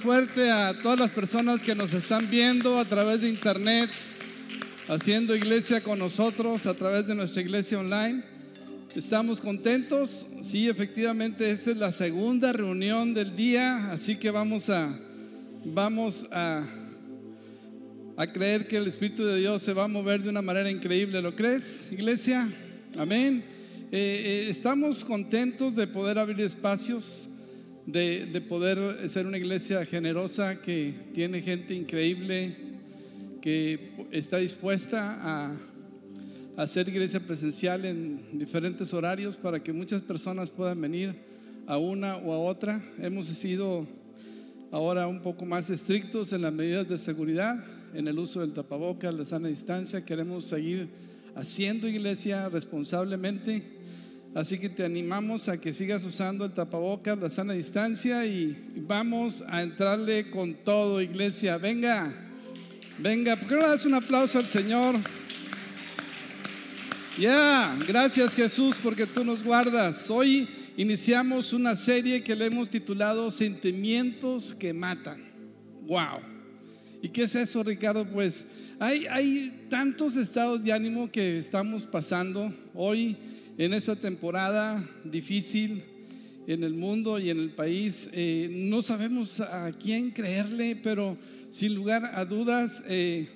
Fuerte a todas las personas que nos están viendo a través de internet, haciendo iglesia con nosotros a través de nuestra iglesia online. Estamos contentos. Sí, efectivamente, esta es la segunda reunión del día, así que vamos a vamos a a creer que el Espíritu de Dios se va a mover de una manera increíble. ¿Lo crees, iglesia? Amén. Eh, eh, estamos contentos de poder abrir espacios de, poder ser una iglesia generosa que tiene gente increíble, que está dispuesta a, hacer iglesia presencial en diferentes horarios para que muchas personas puedan venir a una o a otra. Hemos sido ahora un poco más estrictos en las medidas de seguridad, en el uso del tapabocas, la sana distancia. Queremos seguir haciendo iglesia responsablemente Así que te animamos a que sigas usando el tapabocas, la sana distancia y vamos a entrarle con todo, iglesia. Venga, venga, ¿por qué no das un aplauso al Señor? Ya, gracias Jesús porque tú nos guardas. Hoy iniciamos una serie que le hemos titulado Sentimientos que matan. Wow. ¿Y qué es eso, Ricardo? Pues hay, hay tantos estados de ánimo que estamos pasando hoy en esta temporada difícil en el mundo y en el país. Eh, no sabemos a quién creerle, pero sin lugar a dudas eh,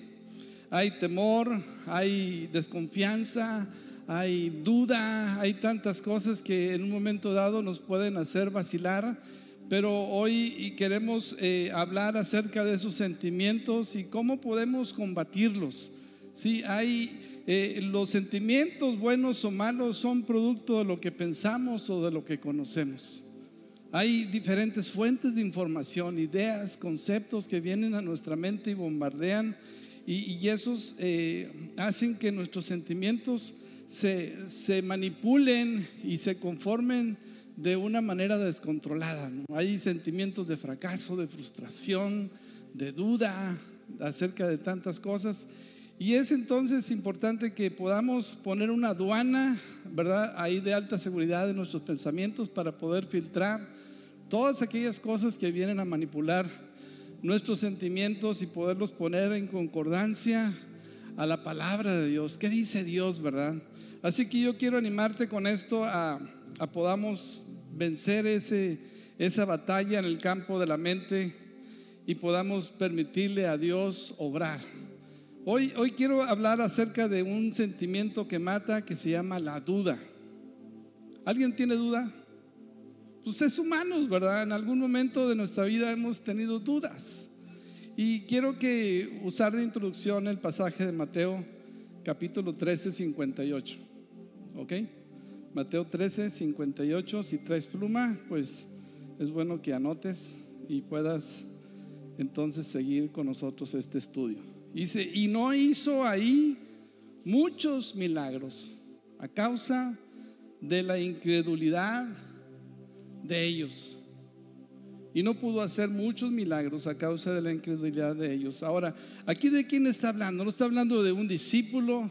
hay temor, hay desconfianza, hay duda, hay tantas cosas que en un momento dado nos pueden hacer vacilar. Pero hoy queremos eh, hablar acerca de esos sentimientos y cómo podemos combatirlos. Sí, hay eh, los sentimientos buenos o malos son producto de lo que pensamos o de lo que conocemos. Hay diferentes fuentes de información, ideas, conceptos que vienen a nuestra mente y bombardean y, esos eh, hacen que nuestros sentimientos se, manipulen y se conformen de una manera descontrolada. Hay sentimientos de fracaso, de frustración, de duda acerca de tantas cosas y es entonces importante que podamos poner una aduana, ¿verdad? Ahí de alta seguridad en nuestros pensamientos para poder filtrar todas aquellas cosas que vienen a manipular nuestros sentimientos y poderlos poner en concordancia a la palabra de Dios. ¿Qué dice Dios, verdad? Así que yo quiero animarte con esto a, a podamos vencer ese, esa batalla en el campo de la mente y podamos permitirle a Dios obrar. Hoy, hoy quiero hablar acerca de un sentimiento que mata que se llama la duda. ¿Alguien tiene duda? Pues es humanos, ¿verdad? En algún momento de nuestra vida hemos tenido dudas. Y quiero que usar de introducción el pasaje de Mateo capítulo 13, 58. ¿Ok? Mateo 13, 58. Si traes pluma, pues es bueno que anotes y puedas entonces seguir con nosotros este estudio. Dice, y no hizo ahí muchos milagros a causa de la incredulidad de ellos. Y no pudo hacer muchos milagros a causa de la incredulidad de ellos. Ahora, aquí de quién está hablando? No está hablando de un discípulo,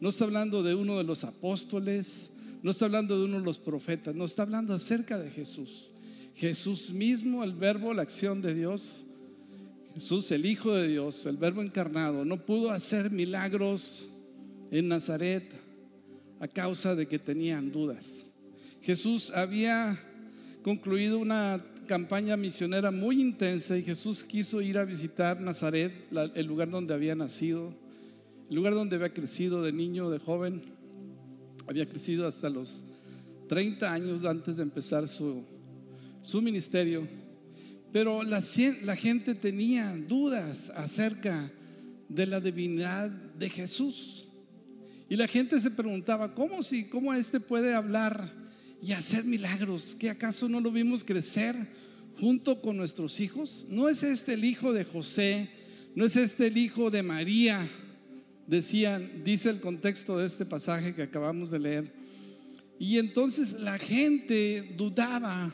no está hablando de uno de los apóstoles, no está hablando de uno de los profetas, no está hablando acerca de Jesús. Jesús mismo, el verbo, la acción de Dios, Jesús, el Hijo de Dios, el Verbo encarnado, no pudo hacer milagros en Nazaret a causa de que tenían dudas. Jesús había concluido una campaña misionera muy intensa y Jesús quiso ir a visitar Nazaret, el lugar donde había nacido, el lugar donde había crecido de niño, de joven. Había crecido hasta los 30 años antes de empezar su, su ministerio. Pero la, gente tenía dudas acerca de la divinidad de Jesús. Y la gente se preguntaba, ¿cómo si, cómo este puede hablar y hacer milagros. ¿Que acaso no lo vimos crecer junto con nuestros hijos? ¿No es este el hijo de José? ¿No es este el hijo de María? Decían, dice el contexto de este pasaje que acabamos de leer. Y entonces la gente dudaba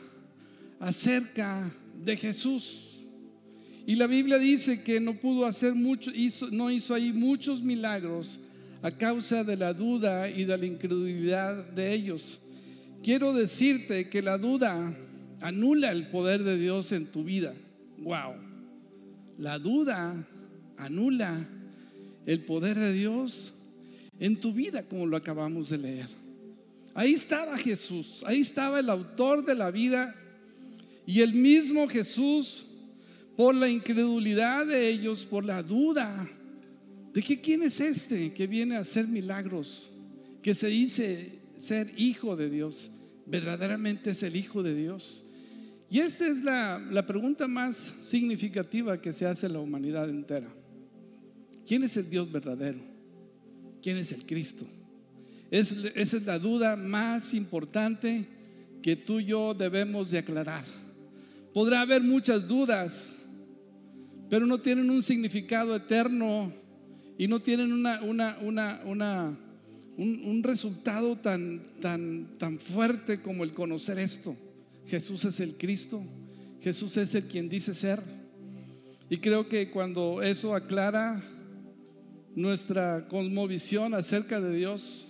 acerca de Jesús. Y la Biblia dice que no pudo hacer mucho, no hizo ahí muchos milagros a causa de la duda y de la incredulidad de ellos. Quiero decirte que la duda anula el poder de Dios en tu vida. Wow. La duda anula el poder de Dios en tu vida, como lo acabamos de leer. Ahí estaba Jesús, ahí estaba el autor de la vida y el mismo Jesús, por la incredulidad de ellos, por la duda de que quién es este que viene a hacer milagros, que se dice ser hijo de Dios, verdaderamente es el hijo de Dios. Y esta es la, pregunta más significativa que se hace a la humanidad entera. ¿Quién es el Dios verdadero? ¿Quién es el Cristo? esa es la duda más importante que tú y yo debemos de aclarar. Podrá haber muchas dudas, pero no tienen un significado eterno y no tienen una, una, una, un, resultado tan, tan, tan fuerte como el conocer esto. Jesús es el Cristo, Jesús es el quien dice ser. Y creo que cuando eso aclara nuestra cosmovisión acerca de Dios,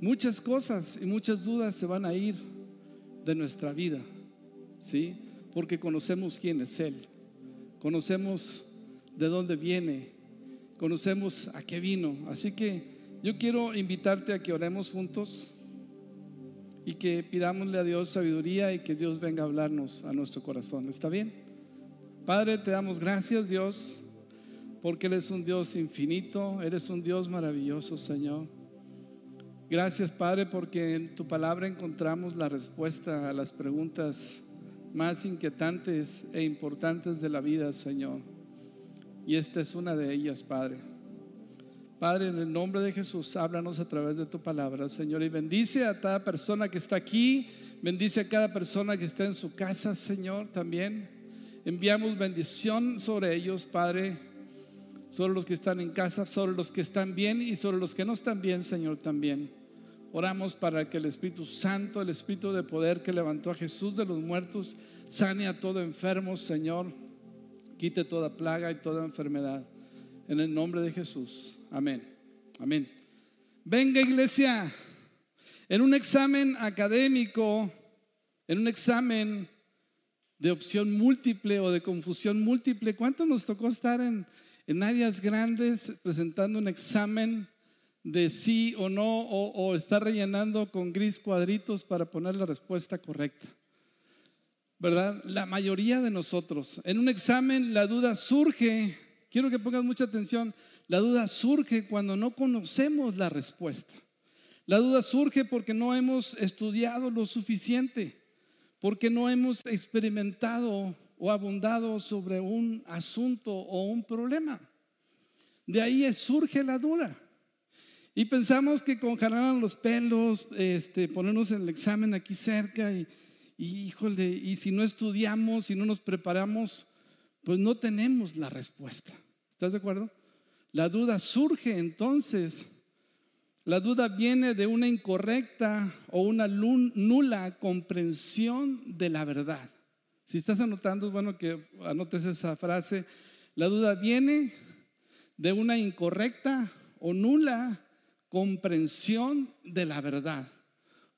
muchas cosas y muchas dudas se van a ir de nuestra vida, ¿sí? Porque conocemos quién es Él, conocemos de dónde viene, conocemos a qué vino. Así que yo quiero invitarte a que oremos juntos y que pidámosle a Dios sabiduría y que Dios venga a hablarnos a nuestro corazón. ¿Está bien? Padre, te damos gracias, Dios, porque eres un Dios infinito, eres un Dios maravilloso, Señor. Gracias, Padre, porque en tu palabra encontramos la respuesta a las preguntas más inquietantes e importantes de la vida, Señor. Y esta es una de ellas, Padre. Padre, en el nombre de Jesús, háblanos a través de tu palabra, Señor, y bendice a cada persona que está aquí, bendice a cada persona que está en su casa, Señor, también. Enviamos bendición sobre ellos, Padre, sobre los que están en casa, sobre los que están bien y sobre los que no están bien, Señor, también. Oramos para que el Espíritu Santo, el Espíritu de poder que levantó a Jesús de los muertos, sane a todo enfermo, Señor. Quite toda plaga y toda enfermedad. En el nombre de Jesús. Amén. Amén. Venga, iglesia. En un examen académico, en un examen de opción múltiple o de confusión múltiple, ¿cuánto nos tocó estar en, en áreas grandes presentando un examen? De sí o no o, está rellenando con gris cuadritos para poner la respuesta correcta. ¿Verdad? La mayoría de nosotros, en un examen la duda surge, quiero que pongas mucha atención, la duda surge cuando no conocemos la respuesta. La duda surge porque no hemos estudiado lo suficiente, porque no hemos experimentado o abundado sobre un asunto o un problema. De ahí surge la duda. Y pensamos que con jalar los pelos, este, ponernos el examen aquí cerca y, híjole, y si no estudiamos, si no nos preparamos, pues no tenemos la respuesta. ¿Estás de acuerdo? La duda surge entonces. La duda viene de una incorrecta o una nula comprensión de la verdad. Si estás anotando, es bueno que anotes esa frase. La duda viene de una incorrecta o nula comprensión de la verdad.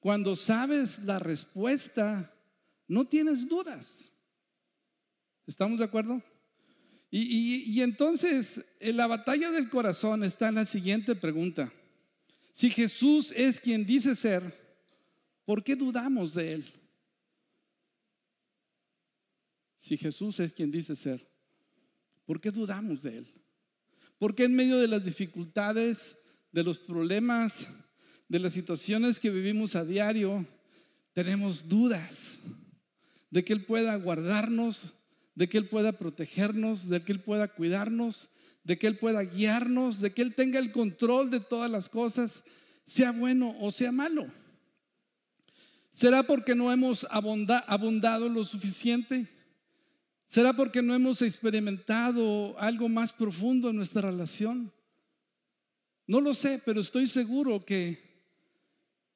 Cuando sabes la respuesta, no tienes dudas. ¿Estamos de acuerdo? Y, entonces, en la batalla del corazón está la siguiente pregunta. Si Jesús es quien dice ser, ¿por qué dudamos de Él? Si Jesús es quien dice ser, ¿por qué dudamos de Él? ¿Por qué en medio de las dificultades de los problemas, de las situaciones que vivimos a diario, tenemos dudas de que Él pueda guardarnos, de que Él pueda protegernos, de que Él pueda cuidarnos, de que Él pueda guiarnos, de que Él tenga el control de todas las cosas, sea bueno o sea malo. ¿Será porque no hemos abundado lo suficiente? ¿Será porque no hemos experimentado algo más profundo en nuestra relación? No lo sé, pero estoy seguro que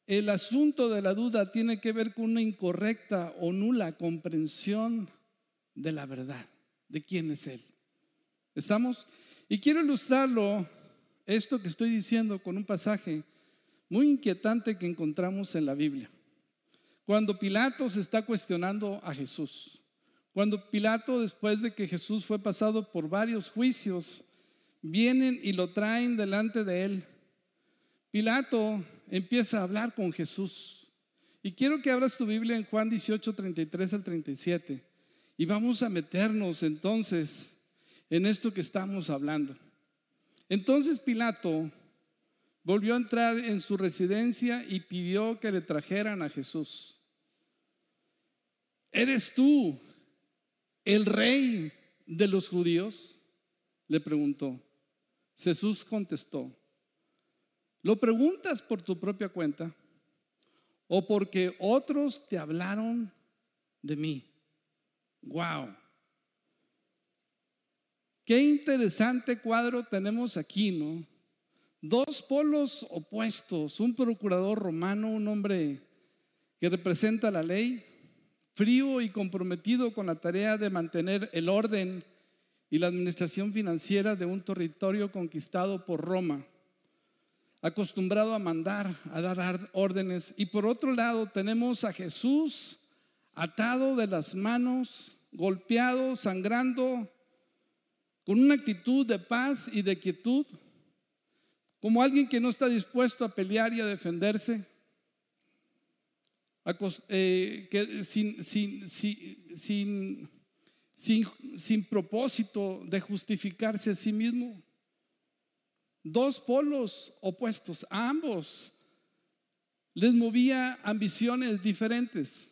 el asunto de la duda tiene que ver con una incorrecta o nula comprensión de la verdad, de quién es Él. ¿Estamos? Y quiero ilustrarlo, esto que estoy diciendo, con un pasaje muy inquietante que encontramos en la Biblia. Cuando Pilato se está cuestionando a Jesús, cuando Pilato, después de que Jesús fue pasado por varios juicios, vienen y lo traen delante de él, Pilato empieza a hablar con Jesús. Y quiero que abras tu Biblia en Juan 18, 33 al 37. Y vamos a meternos entonces en esto que estamos hablando. Entonces Pilato volvió a entrar en su residencia y pidió que le trajeran a Jesús. ¿Eres tú el rey de los judíos? Le preguntó. Jesús contestó, ¿lo preguntas por tu propia cuenta o porque otros te hablaron de mí? Wow. Qué interesante cuadro tenemos aquí, ¿no? Dos polos opuestos, un procurador romano, un hombre que representa la ley, frío y comprometido con la tarea de mantener el orden y la administración financiera de un territorio conquistado por Roma, acostumbrado a mandar, a dar órdenes. Y por otro lado tenemos a Jesús atado de las manos, golpeado, sangrando, con una actitud de paz y de quietud, como alguien que no está dispuesto a pelear y a defenderse, eh, sin, sin, sin, sin, propósito de justificarse a sí mismo. Dos polos opuestos, ambos les movía ambiciones diferentes.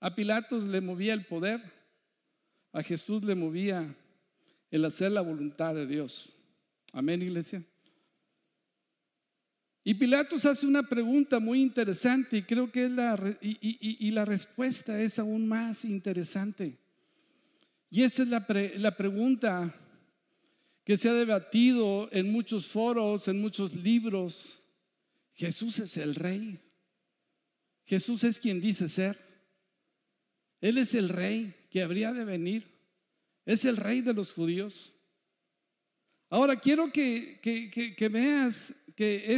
A Pilatos le movía el poder, a Jesús le movía el hacer la voluntad de Dios. Amén, iglesia. Y Pilatos hace una pregunta muy interesante y creo que la, y, la respuesta es aún más interesante. Y esa es la, pregunta que se ha debatido en muchos foros, en muchos libros. Jesús es el rey. Jesús es quien dice ser. Él es el rey que habría de venir. Es el rey de los judíos. Ahora quiero que, que, veas que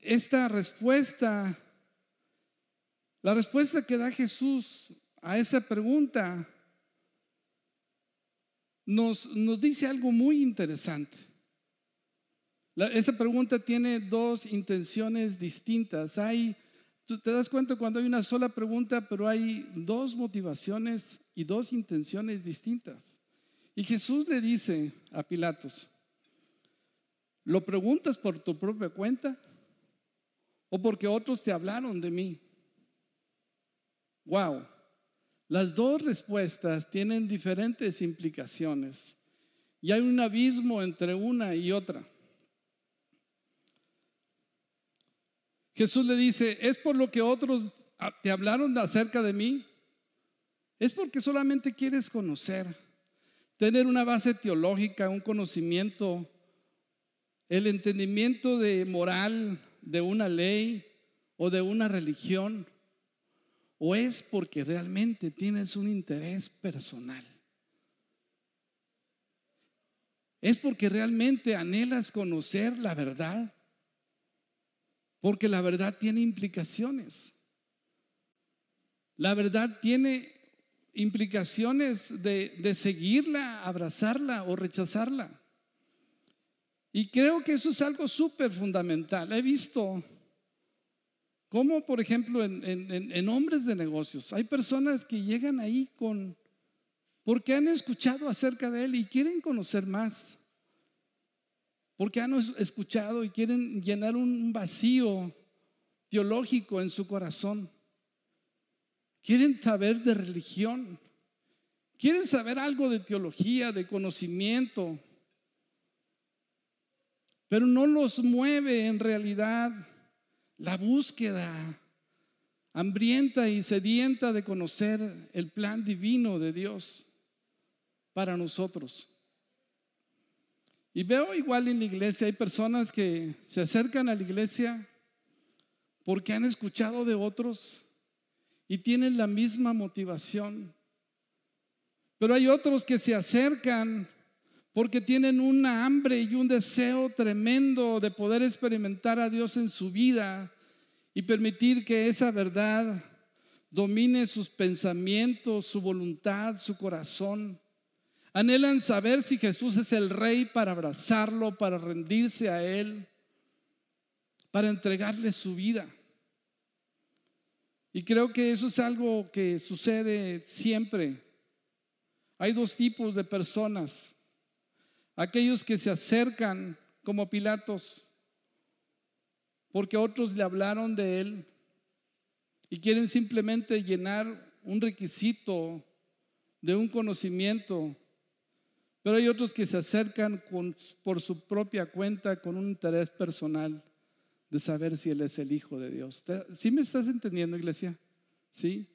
esta respuesta, la respuesta que da Jesús a esa pregunta, nos, nos dice algo muy interesante. esa pregunta tiene dos intenciones distintas. Hay Tú te das cuenta cuando hay una sola pregunta, pero hay dos motivaciones y dos intenciones distintas. Y Jesús le dice a Pilatos, ¿lo preguntas por tu propia cuenta o porque otros te hablaron de mí? Wow, las dos respuestas tienen diferentes implicaciones y hay un abismo entre una y otra. Jesús le dice, ¿es por lo que otros te hablaron acerca de mí? Es porque solamente quieres conocer, tener una base teológica, un conocimiento, el entendimiento de moral de una ley o de una religión. ¿O es porque realmente tienes un interés personal? ¿Es porque realmente anhelas conocer la verdad? Porque la verdad tiene implicaciones. La verdad tiene implicaciones de, seguirla, abrazarla o rechazarla. Y creo que eso es algo súper fundamental. He visto cómo, por ejemplo, en, en, hombres de negocios, hay personas que llegan ahí con, porque han escuchado acerca de él y quieren conocer más porque han escuchado y quieren llenar un vacío teológico en su corazón. Quieren saber de religión. Quieren saber algo de teología, de conocimiento. Pero no los mueve en realidad la búsqueda hambrienta y sedienta de conocer el plan divino de Dios para nosotros. Y veo igual en la iglesia, hay personas que se acercan a la iglesia porque han escuchado de otros y tienen la misma motivación. Pero hay otros que se acercan porque tienen una hambre y un deseo tremendo de poder experimentar a Dios en su vida y permitir que esa verdad domine sus pensamientos, su voluntad, su corazón. Anhelan saber si Jesús es el rey para abrazarlo, para rendirse a Él, para entregarle su vida. Y creo que eso es algo que sucede siempre. Hay dos tipos de personas. Aquellos que se acercan como Pilatos porque otros le hablaron de Él y quieren simplemente llenar un requisito de un conocimiento pero hay otros que se acercan por su propia cuenta con un interés personal de saber si Él es el Hijo de Dios. ¿Sí me estás entendiendo, iglesia? ¿Sí?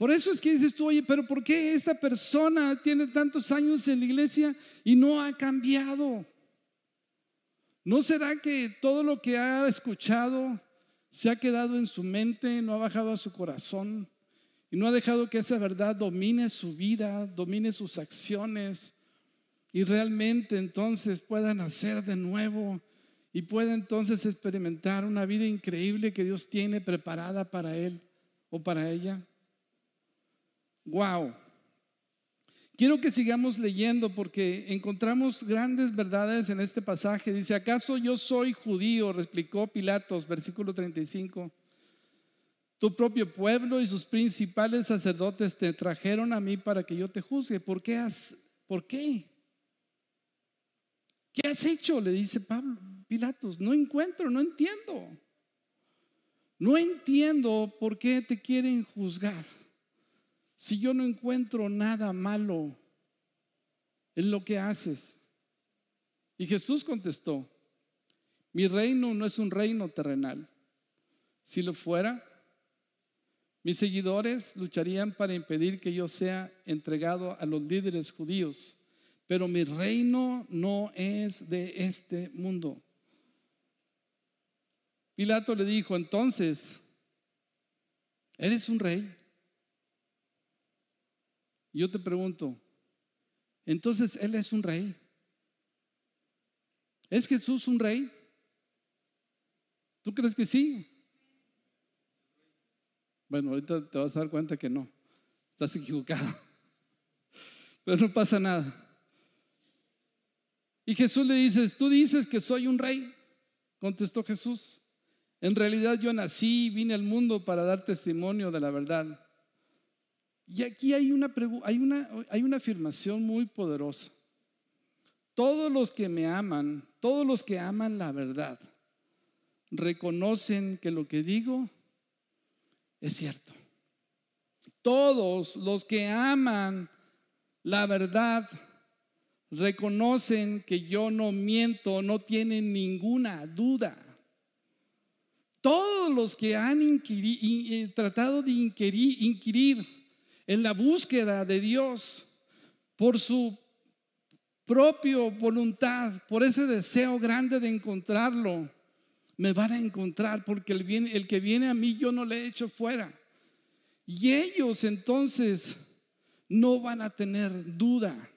Por eso es que dices tú, oye, pero ¿por qué esta persona tiene tantos años en la iglesia y no ha cambiado? ¿No será que todo lo que ha escuchado se ha quedado en su mente, no ha bajado a su corazón y no ha dejado que esa verdad domine su vida, domine sus acciones? y realmente entonces puedan nacer de nuevo y pueda entonces experimentar una vida increíble que Dios tiene preparada para él o para ella. Wow. Quiero que sigamos leyendo porque encontramos grandes verdades en este pasaje. Dice, ¿acaso yo soy judío? replicó Pilatos, versículo 35. Tu propio pueblo y sus principales sacerdotes te trajeron a mí para que yo te juzgue. ¿Por qué? Has, ¿Por qué? ¿Qué has hecho? Le dice Pablo, Pilatos, no encuentro, no entiendo. No entiendo por qué te quieren juzgar. Si yo no encuentro nada malo en lo que haces. Y Jesús contestó, mi reino no es un reino terrenal. Si lo fuera, mis seguidores lucharían para impedir que yo sea entregado a los líderes judíos pero mi reino no es de este mundo. Pilato le dijo, entonces, ¿eres un rey? Yo te pregunto, entonces Él es un rey. ¿Es Jesús un rey? ¿Tú crees que sí? Bueno, ahorita te vas a dar cuenta que no. Estás equivocado. Pero no pasa nada. Y Jesús le dice, tú dices que soy un rey. Contestó Jesús, en realidad yo nací y vine al mundo para dar testimonio de la verdad. Y aquí hay una, hay una, hay una afirmación muy poderosa. Todos los que me aman, todos los que aman la verdad, reconocen que lo que digo es cierto. Todos los que aman la verdad reconocen que yo no miento, no tienen ninguna duda. Todos los que han eh, tratado de inquirir, inquirir en la búsqueda de Dios por su propia voluntad, por ese deseo grande de encontrarlo, me van a encontrar porque el, el que viene a mí yo no le he hecho fuera. Y ellos entonces no van a tener duda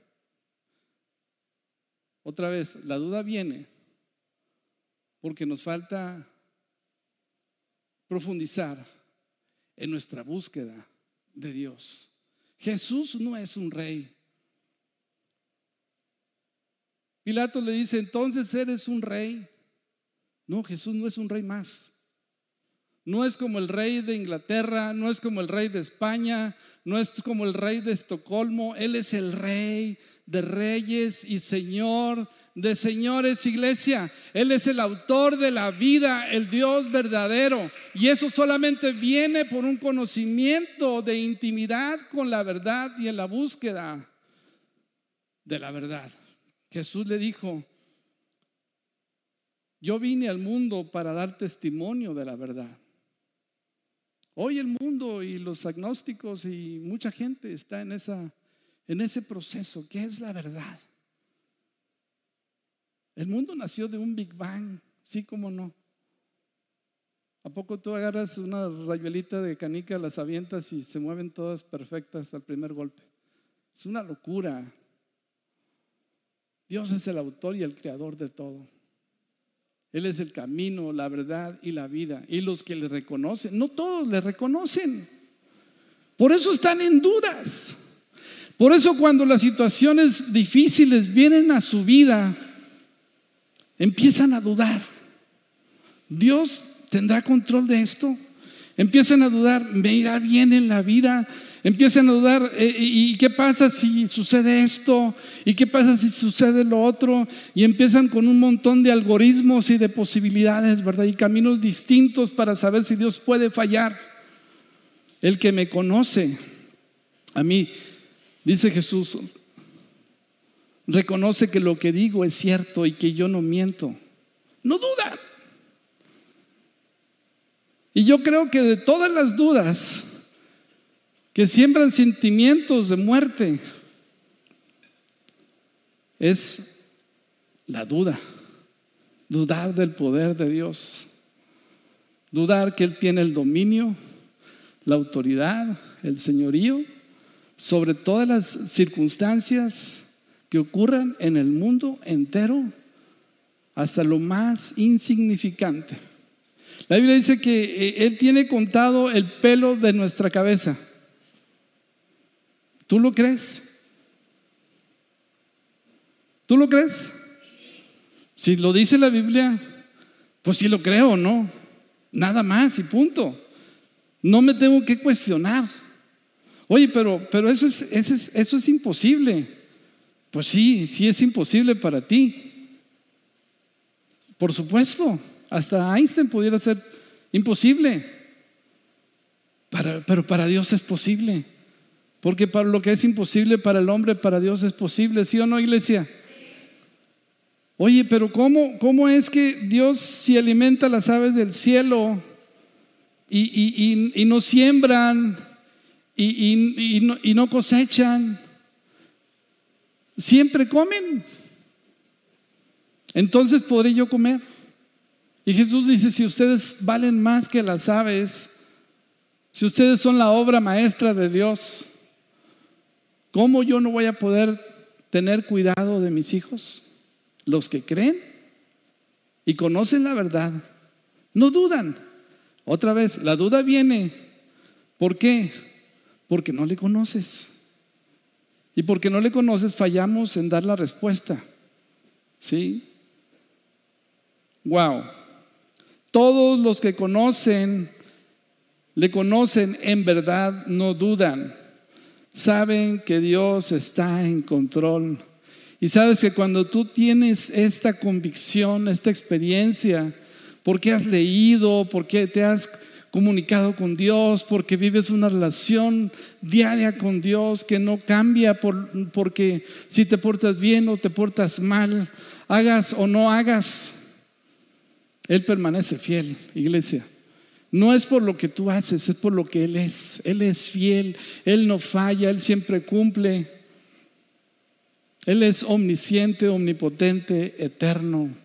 otra vez, la duda viene porque nos falta profundizar en nuestra búsqueda de Dios. Jesús no es un rey. Pilato le dice, entonces eres un rey. No, Jesús no es un rey más. No es como el rey de Inglaterra, no es como el rey de España, no es como el rey de Estocolmo. Él es el rey de reyes y Señor de señores, iglesia. Él es el autor de la vida, el Dios verdadero. Y eso solamente viene por un conocimiento de intimidad con la verdad y en la búsqueda de la verdad. Jesús le dijo, yo vine al mundo para dar testimonio de la verdad. Hoy el mundo y los agnósticos y mucha gente está en, esa, en ese proceso. ¿Qué es la verdad? El mundo nació de un Big Bang, sí como no. ¿A poco tú agarras una rayuelita de canica, las avientas y se mueven todas perfectas al primer golpe? Es una locura. Dios es el autor y el creador de todo. Él es el camino, la verdad y la vida. Y los que le reconocen, no todos le reconocen. Por eso están en dudas. Por eso cuando las situaciones difíciles vienen a su vida, empiezan a dudar. Dios tendrá control de esto. Empiezan a dudar, me irá bien en la vida. Empiezan a dudar, eh, ¿y qué pasa si sucede esto? ¿Y qué pasa si sucede lo otro? Y empiezan con un montón de algoritmos y de posibilidades, ¿verdad? Y caminos distintos para saber si Dios puede fallar. El que me conoce, a mí, dice Jesús, reconoce que lo que digo es cierto y que yo no miento. No duda. Y yo creo que de todas las dudas, que siembran sentimientos de muerte, es la duda, dudar del poder de Dios, dudar que Él tiene el dominio, la autoridad, el señorío sobre todas las circunstancias que ocurran en el mundo entero, hasta lo más insignificante. La Biblia dice que eh, Él tiene contado el pelo de nuestra cabeza. ¿Tú lo crees? ¿Tú lo crees? Si lo dice la Biblia, pues sí lo creo, ¿no? Nada más y punto. No me tengo que cuestionar. Oye, pero, pero eso, es, eso, es, eso es imposible. Pues sí, sí es imposible para ti. Por supuesto, hasta Einstein pudiera ser imposible. pero para Dios es posible. Porque para lo que es imposible para el hombre, para Dios es posible, ¿sí o no, iglesia? Oye, pero ¿cómo, cómo es que Dios si alimenta las aves del cielo y, no siembran y, no, y no cosechan? Siempre comen. Entonces podré yo comer. Y Jesús dice, si ustedes valen más que las aves, si ustedes son la obra maestra de Dios, ¿Cómo yo no voy a poder tener cuidado de mis hijos? Los que creen y conocen la verdad, no dudan. Otra vez, la duda viene. ¿Por qué? Porque no le conoces. Y porque no le conoces, fallamos en dar la respuesta. ¿Sí? Wow. Todos los que conocen, le conocen en verdad, no dudan saben que Dios está en control. Y sabes que cuando tú tienes esta convicción, esta experiencia, porque has leído, porque te has comunicado con Dios, porque vives una relación diaria con Dios que no cambia por, porque si te portas bien o te portas mal, hagas o no hagas, Él permanece fiel, iglesia. No es por lo que tú haces, es por lo que Él es. Él es fiel, Él no falla, Él siempre cumple. Él es omnisciente, omnipotente, eterno.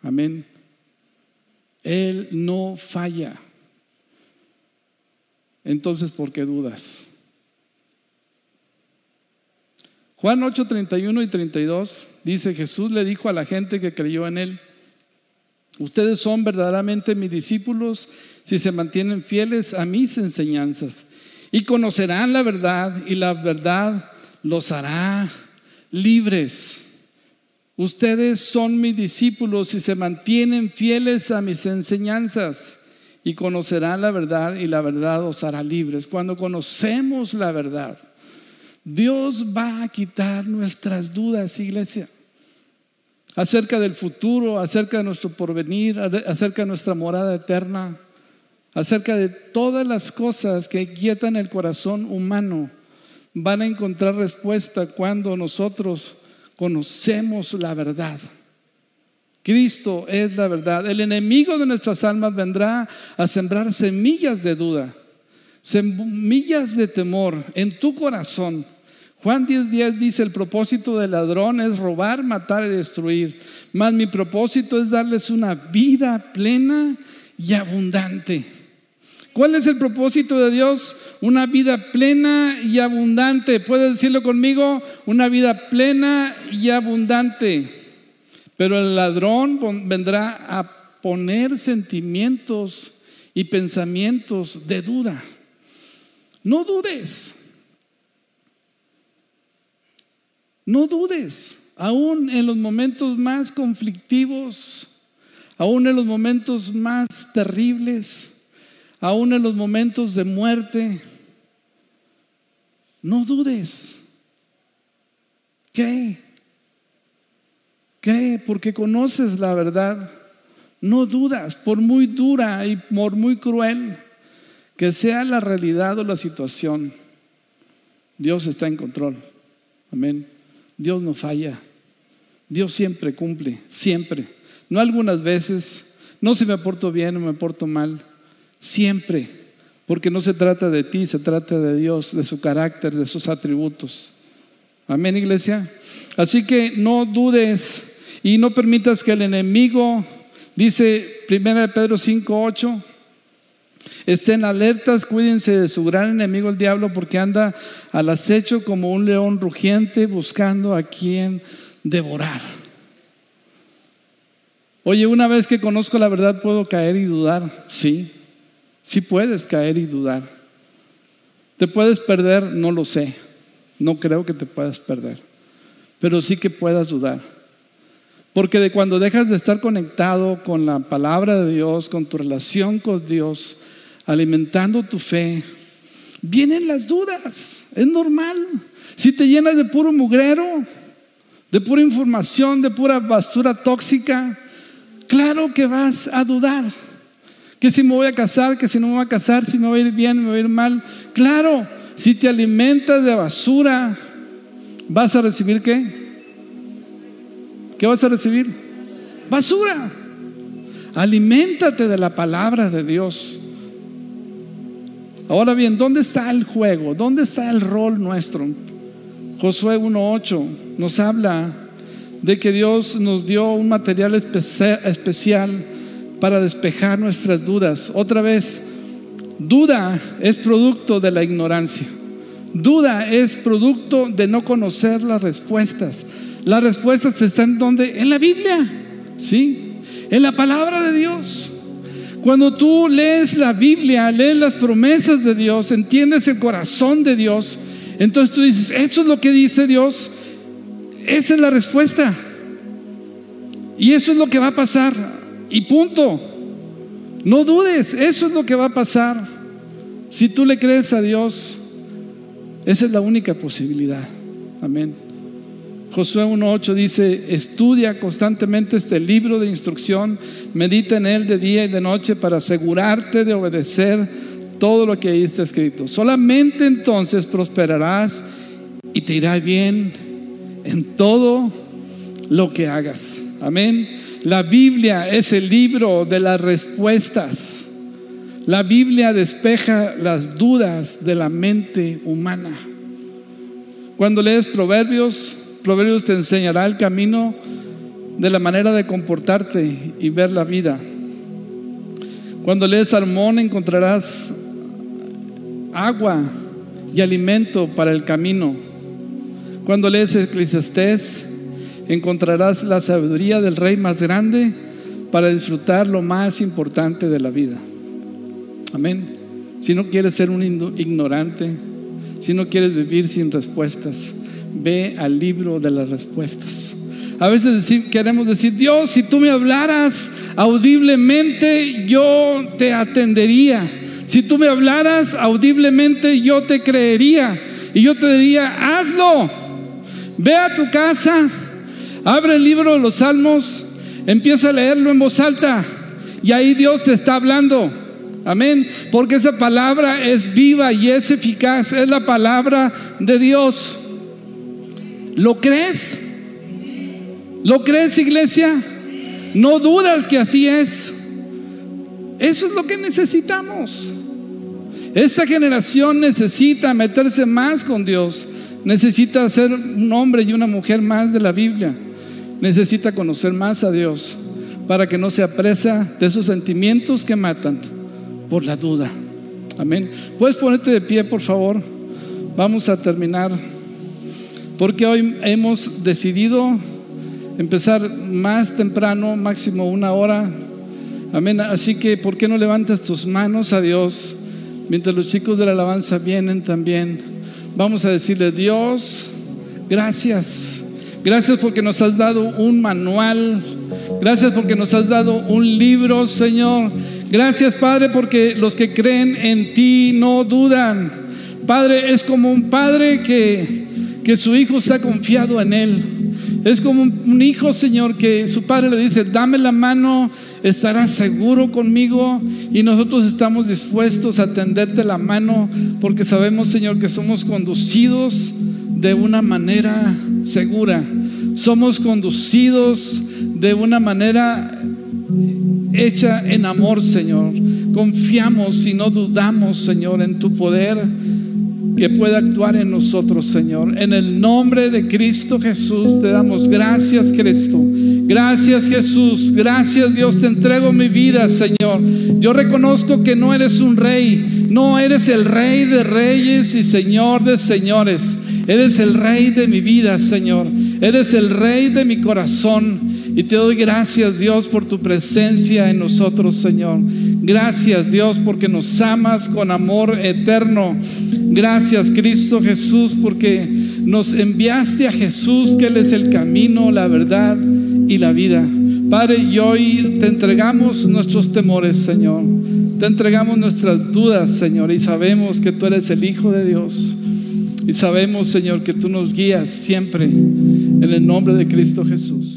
Amén. Él no falla. Entonces, ¿por qué dudas? Juan 8, 31 y 32 dice, Jesús le dijo a la gente que creyó en Él, Ustedes son verdaderamente mis discípulos si se mantienen fieles a mis enseñanzas y conocerán la verdad y la verdad los hará libres. Ustedes son mis discípulos si se mantienen fieles a mis enseñanzas y conocerán la verdad y la verdad os hará libres. Cuando conocemos la verdad, Dios va a quitar nuestras dudas, iglesia acerca del futuro, acerca de nuestro porvenir, acerca de nuestra morada eterna, acerca de todas las cosas que quietan el corazón humano, van a encontrar respuesta cuando nosotros conocemos la verdad. Cristo es la verdad. El enemigo de nuestras almas vendrá a sembrar semillas de duda, semillas de temor en tu corazón. Juan 10:10 dice, el propósito del ladrón es robar, matar y destruir. Mas mi propósito es darles una vida plena y abundante. ¿Cuál es el propósito de Dios? Una vida plena y abundante. ¿Puedes decirlo conmigo? Una vida plena y abundante. Pero el ladrón vendrá a poner sentimientos y pensamientos de duda. No dudes. No dudes. Aún en los momentos más conflictivos, aún en los momentos más terribles, aún en los momentos de muerte, no dudes. ¿Qué? Cree porque conoces la verdad. No dudas, por muy dura y por muy cruel que sea la realidad o la situación. Dios está en control. Amén. Dios no falla. Dios siempre cumple, siempre. No algunas veces, no si me porto bien o me porto mal, siempre. Porque no se trata de ti, se trata de Dios, de su carácter, de sus atributos. Amén, iglesia. Así que no dudes y no permitas que el enemigo, dice 1 Pedro 5, 8, estén alertas, cuídense de su gran enemigo el diablo porque anda al acecho como un león rugiente buscando a quien devorar. Oye, una vez que conozco la verdad, ¿puedo caer y dudar? Sí, sí puedes caer y dudar. ¿Te puedes perder? No lo sé. No creo que te puedas perder. Pero sí que puedas dudar. Porque de cuando dejas de estar conectado con la palabra de Dios, con tu relación con Dios, alimentando tu fe, vienen las dudas. Es normal. Si te llenas de puro mugrero, de pura información, de pura basura tóxica, claro que vas a dudar. Que si me voy a casar, que si no me voy a casar, si me voy a ir bien, me voy a ir mal. Claro, si te alimentas de basura, ¿vas a recibir qué? ¿Qué vas a recibir? Basura. Aliméntate de la palabra de Dios. Ahora bien, ¿dónde está el juego? ¿Dónde está el rol nuestro? Josué 1.8 nos habla de que Dios nos dio un material especial para despejar nuestras dudas. Otra vez, duda es producto de la ignorancia. Duda es producto de no conocer las respuestas. Las respuestas están en donde? En la Biblia, ¿sí? En la palabra de Dios. Cuando tú lees la Biblia, lees las promesas de Dios, entiendes el corazón de Dios, entonces tú dices, esto es lo que dice Dios, esa es la respuesta. Y eso es lo que va a pasar. Y punto. No dudes, eso es lo que va a pasar. Si tú le crees a Dios, esa es la única posibilidad. Amén. Josué 1.8 dice, estudia constantemente este libro de instrucción, medita en él de día y de noche para asegurarte de obedecer todo lo que ahí está escrito. Solamente entonces prosperarás y te irá bien en todo lo que hagas. Amén. La Biblia es el libro de las respuestas. La Biblia despeja las dudas de la mente humana. Cuando lees Proverbios, Proverbios te enseñará el camino de la manera de comportarte y ver la vida. Cuando lees Salmón encontrarás agua y alimento para el camino. Cuando lees Eclesiastés encontrarás la sabiduría del rey más grande para disfrutar lo más importante de la vida. Amén. Si no quieres ser un ignorante, si no quieres vivir sin respuestas, ve al libro de las respuestas. A veces queremos decir, Dios, si tú me hablaras audiblemente, yo te atendería. Si tú me hablaras audiblemente, yo te creería. Y yo te diría, hazlo. Ve a tu casa, abre el libro de los salmos, empieza a leerlo en voz alta. Y ahí Dios te está hablando. Amén. Porque esa palabra es viva y es eficaz. Es la palabra de Dios. ¿Lo crees? ¿Lo crees, iglesia? No dudas que así es. Eso es lo que necesitamos. Esta generación necesita meterse más con Dios. Necesita ser un hombre y una mujer más de la Biblia. Necesita conocer más a Dios para que no se apresa de esos sentimientos que matan por la duda. Amén. ¿Puedes ponerte de pie, por favor? Vamos a terminar. Porque hoy hemos decidido empezar más temprano, máximo una hora. Amén. Así que, ¿por qué no levantas tus manos a Dios mientras los chicos de la alabanza vienen también? Vamos a decirle, Dios, gracias. Gracias porque nos has dado un manual. Gracias porque nos has dado un libro, Señor. Gracias, Padre, porque los que creen en ti no dudan. Padre, es como un padre que, que su hijo está confiado en él. Es como un hijo, Señor, que su padre le dice, dame la mano, estarás seguro conmigo y nosotros estamos dispuestos a tenderte la mano porque sabemos, Señor, que somos conducidos de una manera segura. Somos conducidos de una manera hecha en amor, Señor. Confiamos y no dudamos, Señor, en tu poder que pueda actuar en nosotros, Señor. En el nombre de Cristo Jesús te damos gracias, Cristo. Gracias, Jesús. Gracias, Dios. Te entrego mi vida, Señor. Yo reconozco que no eres un rey. No eres el rey de reyes y señor de señores. Eres el rey de mi vida, Señor. Eres el rey de mi corazón. Y te doy gracias, Dios, por tu presencia en nosotros, Señor. Gracias, Dios, porque nos amas con amor eterno. Gracias, Cristo Jesús, porque nos enviaste a Jesús, que Él es el camino, la verdad y la vida. Padre, y hoy te entregamos nuestros temores, Señor. Te entregamos nuestras dudas, Señor, y sabemos que tú eres el Hijo de Dios. Y sabemos, Señor, que tú nos guías siempre en el nombre de Cristo Jesús.